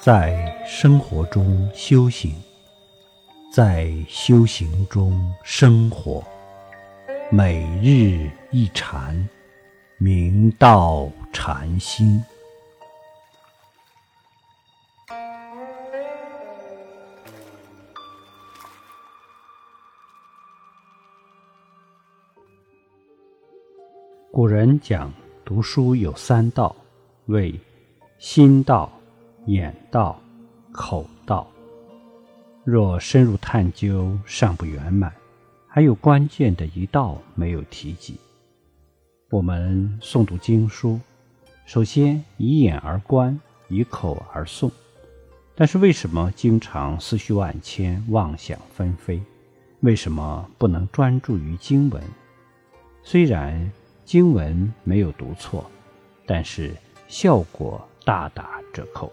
在生活中修行，在修行中生活，每日一禅，明道禅心。古人讲，读书有三道，为心道。眼道、口道，若深入探究尚不圆满，还有关键的一道没有提及。我们诵读经书，首先以眼而观，以口而诵，但是为什么经常思绪万千、妄想纷飞？为什么不能专注于经文？虽然经文没有读错，但是效果大打折扣。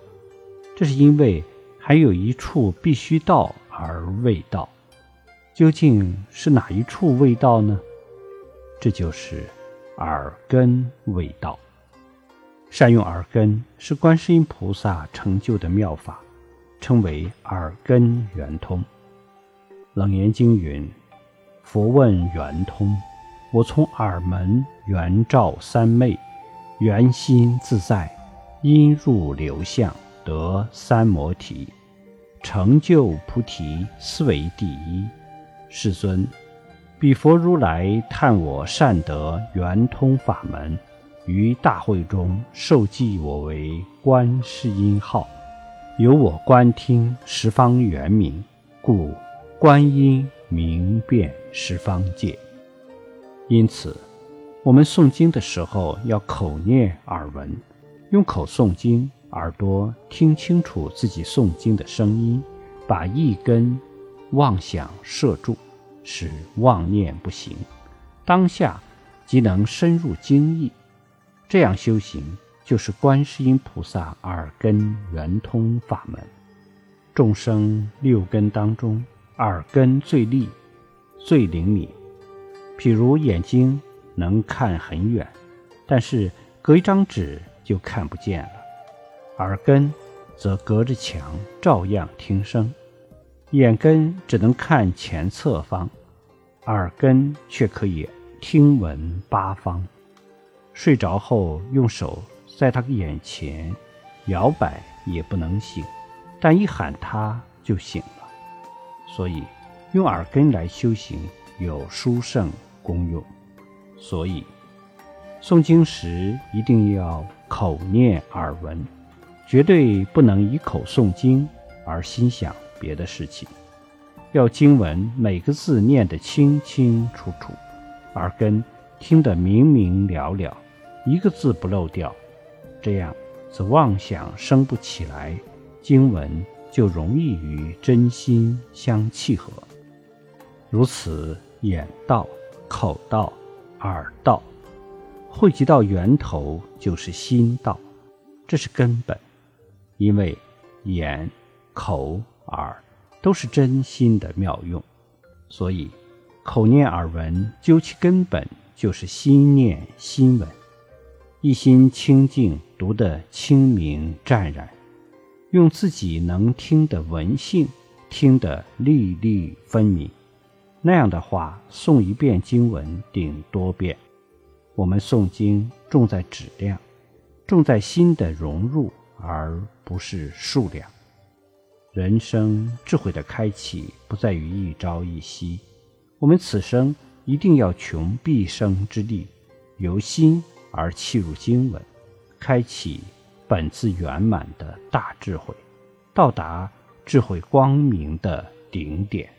这是因为还有一处必须到而未到，究竟是哪一处未到呢？这就是耳根未到。善用耳根是观世音菩萨成就的妙法，称为耳根圆通。楞严经云：“佛问圆通，我从耳门圆照三昧，圆心自在，音入流相。”得三摩提，成就菩提，斯为第一。世尊，彼佛如来探我善德圆通法门，于大会中授记我为观世音号，由我观听十方圆明，故观音明遍十方界。因此，我们诵经的时候要口念耳闻，用口诵经。耳朵听清楚自己诵经的声音，把一根妄想摄住，使妄念不行，当下即能深入经意。这样修行就是观世音菩萨耳根圆通法门。众生六根当中，耳根最利、最灵敏。譬如眼睛能看很远，但是隔一张纸就看不见了。耳根则隔着墙照样听声，眼根只能看前侧方，耳根却可以听闻八方。睡着后用手在他眼前摇摆也不能醒，但一喊他就醒了。所以用耳根来修行有殊胜功用。所以诵经时一定要口念耳闻。绝对不能以口诵经而心想别的事情，要经文每个字念得清清楚楚，耳根听得明明了了，一个字不漏掉，这样则妄想生不起来，经文就容易与真心相契合。如此，眼道、口道、耳道汇集到源头就是心道，这是根本。因为眼、口、耳都是真心的妙用，所以口念耳闻，究其根本就是心念心闻。一心清净，读得清明湛然，用自己能听的闻性，听得粒粒分明。那样的话，诵一遍经文顶多遍。我们诵经重在质量，重在心的融入。而不是数量。人生智慧的开启不在于一朝一夕，我们此生一定要穷毕生之力，由心而契入经文，开启本自圆满的大智慧，到达智慧光明的顶点。